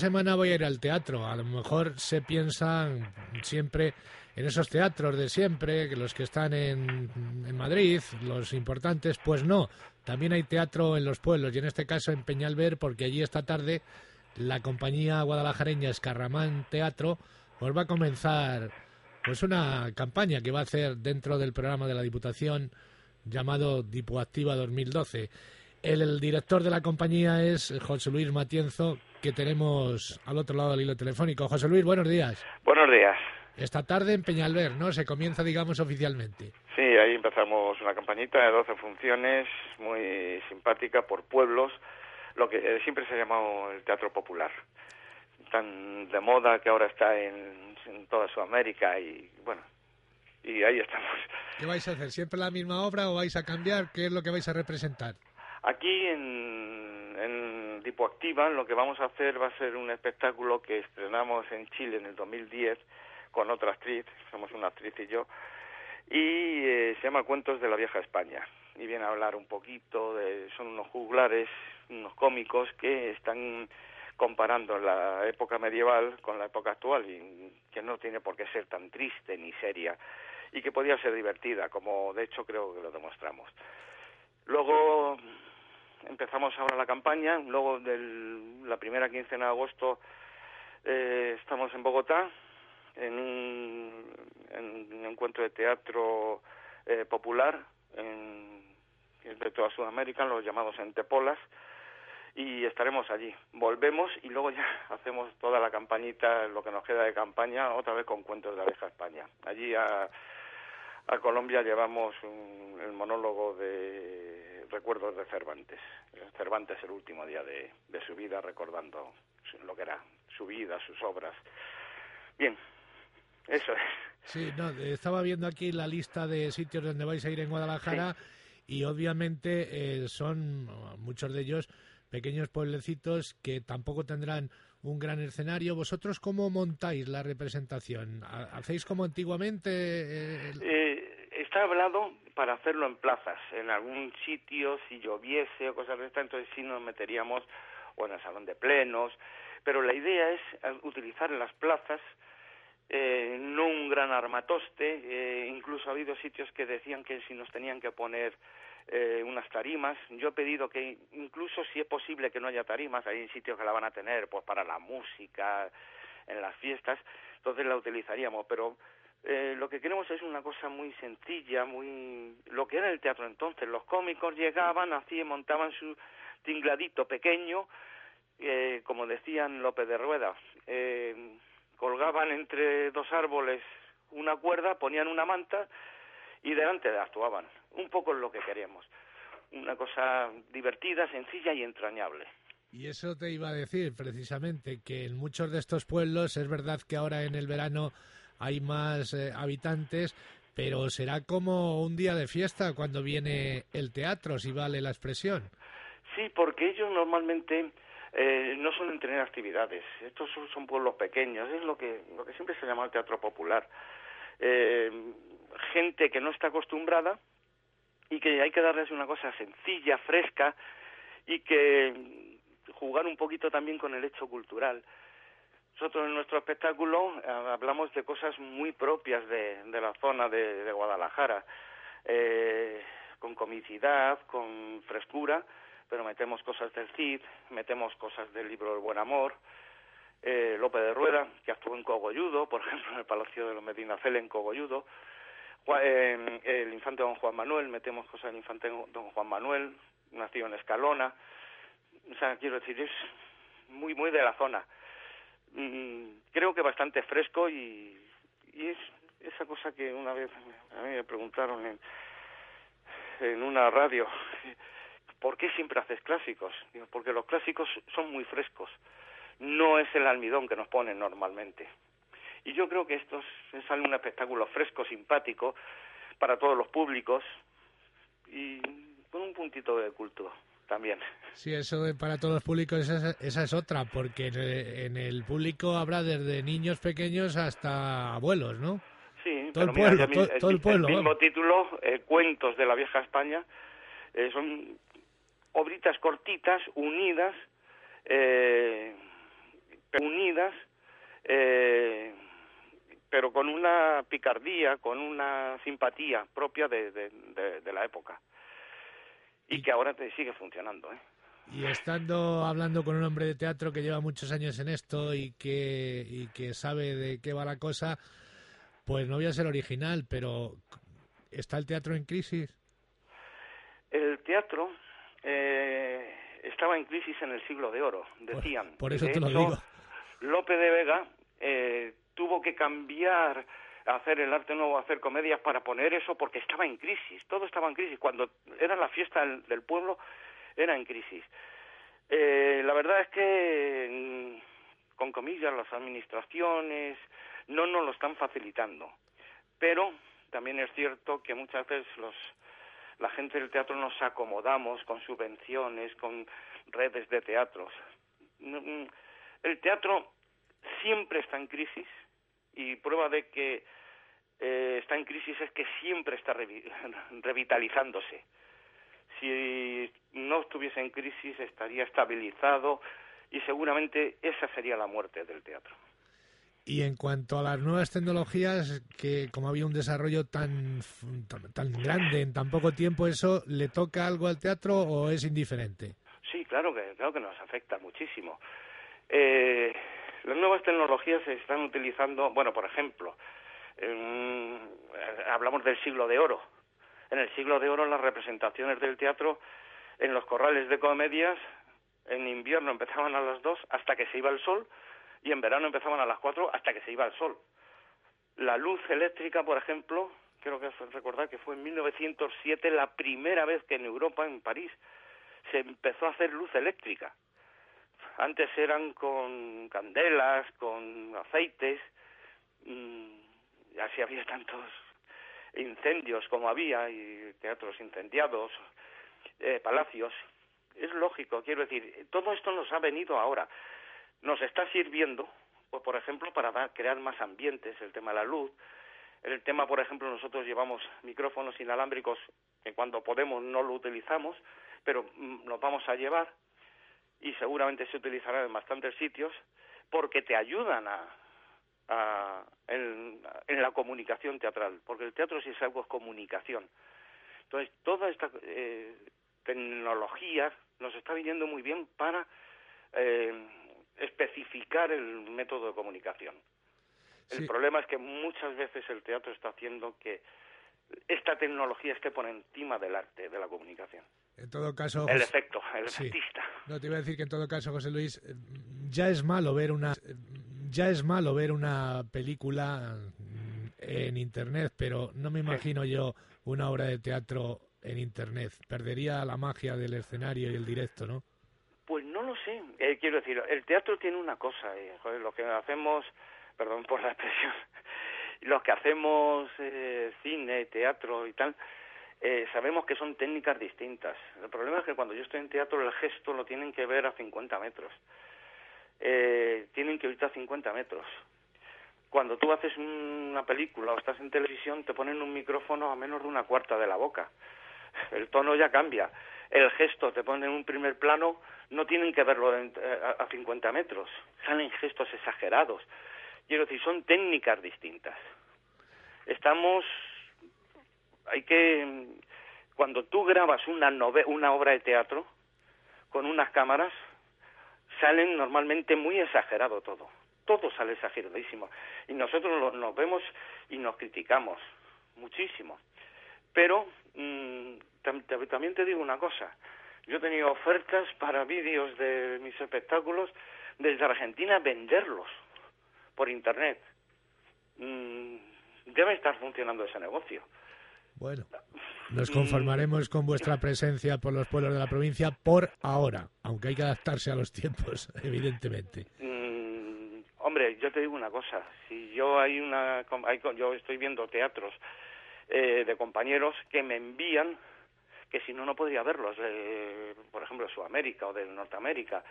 semana voy a ir al teatro. A lo mejor se piensan siempre en esos teatros de siempre, que los que están en, Madrid, los importantes, pues no. También hay teatro en los pueblos y en este caso en Peñalver, porque allí esta tarde la compañía guadalajareña Escarramán Teatro pues va a comenzar pues una campaña que va a hacer dentro del programa de la Diputación llamado Dipoactiva 2012. El, director de la compañía es José Luis Matienzo, que tenemos al otro lado del hilo telefónico. José Luis, buenos días. Buenos días. Esta tarde en Peñalver, ¿no? Se comienza, digamos, oficialmente. Sí, ahí empezamos una campañita de 12 funciones, muy simpática, por pueblos, lo que siempre se ha llamado el teatro popular. Tan de moda que ahora está en, en toda Sudamérica y, bueno, y ahí estamos. ¿Qué vais a hacer? ¿Siempre la misma obra o vais a cambiar? ¿Qué es lo que vais a representar? Aquí en, en Dipoactiva lo que vamos a hacer va a ser un espectáculo que estrenamos en Chile en el 2010 con otra actriz, somos una actriz y yo, y eh, se llama Cuentos de la Vieja España. Y viene a hablar un poquito de, son unos juglares, unos cómicos que están comparando la época medieval con la época actual y que no tiene por qué ser tan triste ni seria y que podía ser divertida, como de hecho creo que lo demostramos. Luego empezamos ahora la campaña, luego de la primera quincena de agosto eh, estamos en Bogotá en un, en un encuentro de teatro eh, popular en, de toda Sudamérica, los llamados Entepolas, y estaremos allí. Volvemos y luego ya hacemos toda la campañita, lo que nos queda de campaña, otra vez con cuentos de la vieja España. Allí a, a Colombia llevamos un, el monólogo de recuerdos de Cervantes. Cervantes el último día de, de su vida recordando lo que era su vida, sus obras. Bien, eso es. Sí, no, estaba viendo aquí la lista de sitios donde vais a ir en Guadalajara y obviamente eh, son muchos de ellos pequeños pueblecitos que tampoco tendrán un gran escenario. ¿Vosotros cómo montáis la representación? ¿Hacéis como antiguamente? Eh, eh, está hablado para hacerlo en plazas, en algún sitio, si lloviese o cosas de esta, entonces sí nos meteríamos o en el salón de plenos, pero la idea es eh, utilizar las plazas eh, no un gran armatoste, eh, incluso ha habido sitios que decían que si nos tenían que poner eh, unas tarimas, yo he pedido que incluso si es posible que no haya tarimas, hay sitios que la van a tener pues para la música, en las fiestas, entonces la utilizaríamos, pero eh, lo que queremos es una cosa muy sencilla, muy lo que era el teatro entonces. Los cómicos llegaban, así montaban su tingladito pequeño, eh, como decían López de Rueda, eh, colgaban entre dos árboles una cuerda, ponían una manta y delante actuaban. Un poco lo que queríamos. Una cosa divertida, sencilla y entrañable. Y eso te iba a decir precisamente, que en muchos de estos pueblos es verdad que ahora en el verano hay más eh, habitantes, pero será como un día de fiesta cuando viene el teatro, si vale la expresión. Sí, porque ellos normalmente eh, no suelen tener actividades. Estos son, pueblos pequeños, es lo que, lo que siempre se llama el teatro popular. Eh, gente que no está acostumbrada y que hay que darles una cosa sencilla, fresca y que jugar un poquito también con el hecho cultural. Nosotros en nuestro espectáculo eh, hablamos de cosas muy propias de, la zona de, Guadalajara, eh, con comicidad, con frescura, pero metemos cosas del Cid, metemos cosas del libro El Buen Amor, eh, López de Rueda, que actuó en Cogolludo, por ejemplo, en el Palacio de los Medinaceli en Cogolludo, eh, el infante don Juan Manuel, metemos cosas del infante don Juan Manuel, nació en Escalona, o sea, quiero decir, es muy, muy de la zona Mm, creo que bastante fresco y, y es esa cosa que una vez a mí me preguntaron en, una radio, ¿por qué siempre haces clásicos? Digo, porque los clásicos son muy frescos, no es el almidón que nos ponen normalmente. Y yo creo que esto es, es un espectáculo fresco, simpático, para todos los públicos y con un puntito de culto también. Sí, eso para todos los públicos, esa, esa es otra, porque en el, público habrá desde niños pequeños hasta abuelos, ¿no? Sí, todo pero el mira, pueblo, el, todo, todo el pueblo. el mismo título, eh, Cuentos de la Vieja España, eh, son obritas cortitas, unidas, eh, unidas, eh, pero con una picardía, con una simpatía propia de, de, la época. Y que ahora te sigue funcionando, ¿eh? Y estando hablando con un hombre de teatro que lleva muchos años en esto y que, y que sabe de qué va la cosa, pues no voy a ser original, pero ¿está el teatro en crisis? El teatro eh, estaba en crisis en el siglo de oro, decían. Por, eso te lo digo. Lope de Vega eh, tuvo que cambiar hacer el arte nuevo, hacer comedias para poner eso porque estaba en crisis, todo estaba en crisis. Cuando era la fiesta del pueblo, era en crisis. Eh, la verdad es que, mm, con comillas, las administraciones no nos lo están facilitando. Pero también es cierto que muchas veces los, la gente del teatro nos acomodamos con subvenciones, con redes de teatros. Mm, el teatro siempre está en crisis y prueba de que eh, está en crisis es que siempre está revitalizándose si no estuviese en crisis estaría estabilizado y seguramente esa sería la muerte del teatro. Y en cuanto a las nuevas tecnologías, que como había un desarrollo tan, tan, grande en tan poco tiempo, ¿eso le toca algo al teatro o es indiferente? Sí, claro que, claro que nos afecta muchísimo. Eh, las nuevas tecnologías se están utilizando, bueno, por ejemplo, hablamos del siglo de oro, en el siglo de oro las representaciones del teatro en los corrales de comedias en invierno empezaban a las dos hasta que se iba el sol y en verano empezaban a las cuatro hasta que se iba el sol. La luz eléctrica, por ejemplo, creo que recordar que fue en 1907 la primera vez que en Europa, en París, se empezó a hacer luz eléctrica. Antes eran con candelas, con aceites, y así había tantos incendios como había y teatros incendiados, eh, palacios. Es lógico, quiero decir, todo esto nos ha venido ahora. Nos está sirviendo, pues, por ejemplo, para crear más ambientes, el tema de la luz. El tema, por ejemplo, nosotros llevamos micrófonos inalámbricos que cuando podemos no lo utilizamos, pero mm, los vamos a llevar y seguramente se utilizarán en bastantes sitios porque te ayudan a, en, la comunicación teatral, porque el teatro sí es algo es comunicación. Entonces, toda esta eh, tecnología nos está viniendo muy bien para eh, especificar el método de comunicación. El problema es que muchas veces el teatro está haciendo que esta tecnología esté por encima del arte, de la comunicación. En todo caso... El efecto, el artista. No, te iba a decir que en todo caso, José Luis, eh, ya es malo ver una ya es malo ver una película en Internet, pero no me imagino yo una obra de teatro en Internet. Perdería la magia del escenario y el directo, ¿no? Pues no lo sé. Eh, quiero decir, el teatro tiene una cosa. Eh, lo que hacemos, perdón por la expresión, los que hacemos eh, cine, teatro y tal, eh, sabemos que son técnicas distintas. El problema es que cuando yo estoy en teatro el gesto lo tienen que ver a 50 metros eh, tienen que irte a 50 metros. Cuando tú haces una película o estás en televisión, te ponen un micrófono a menos de una cuarta de la boca. El tono ya cambia. El gesto te ponen en un primer plano, no tienen que verlo eh, a 50 metros. Salen gestos exagerados. Quiero decir, son técnicas distintas. Estamos. Hay que. Cuando tú grabas una, una obra de teatro con unas cámaras, salen normalmente muy exagerado todo. Todo sale exageradísimo. Y nosotros nos vemos y nos criticamos muchísimo. Pero mm, también te digo una cosa. Yo he tenido ofertas para vídeos de mis espectáculos desde Argentina venderlos por Internet. Mm, debe estar funcionando ese negocio. Bueno, nos conformaremos con vuestra presencia por los pueblos de la provincia por ahora, aunque hay que adaptarse a los tiempos, evidentemente. Mm, hombre, yo te digo una cosa, si yo hay una, yo estoy viendo teatros eh, de compañeros que me envían que si no no podría verlos, por ejemplo de Sudamérica o de Norteamérica.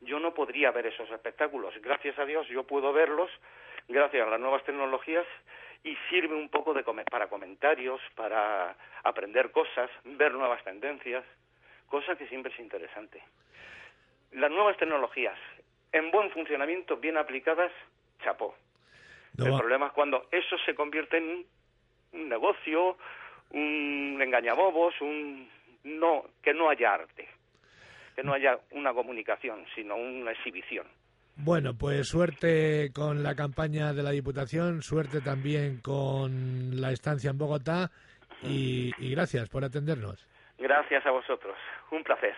Yo no podría ver esos espectáculos. Gracias a Dios yo puedo verlos gracias a las nuevas tecnologías y sirve un poco de para comentarios, para aprender cosas, ver nuevas tendencias, cosa que siempre es interesante. Las nuevas tecnologías en buen funcionamiento, bien aplicadas, chapó. el problema es cuando eso se convierte en un negocio, un engañabobos, un no que no haya arte, que no haya una comunicación, sino una exhibición. Bueno, pues suerte con la campaña de la Diputación, suerte también con la estancia en Bogotá y, gracias por atendernos. Gracias a vosotros. Un placer.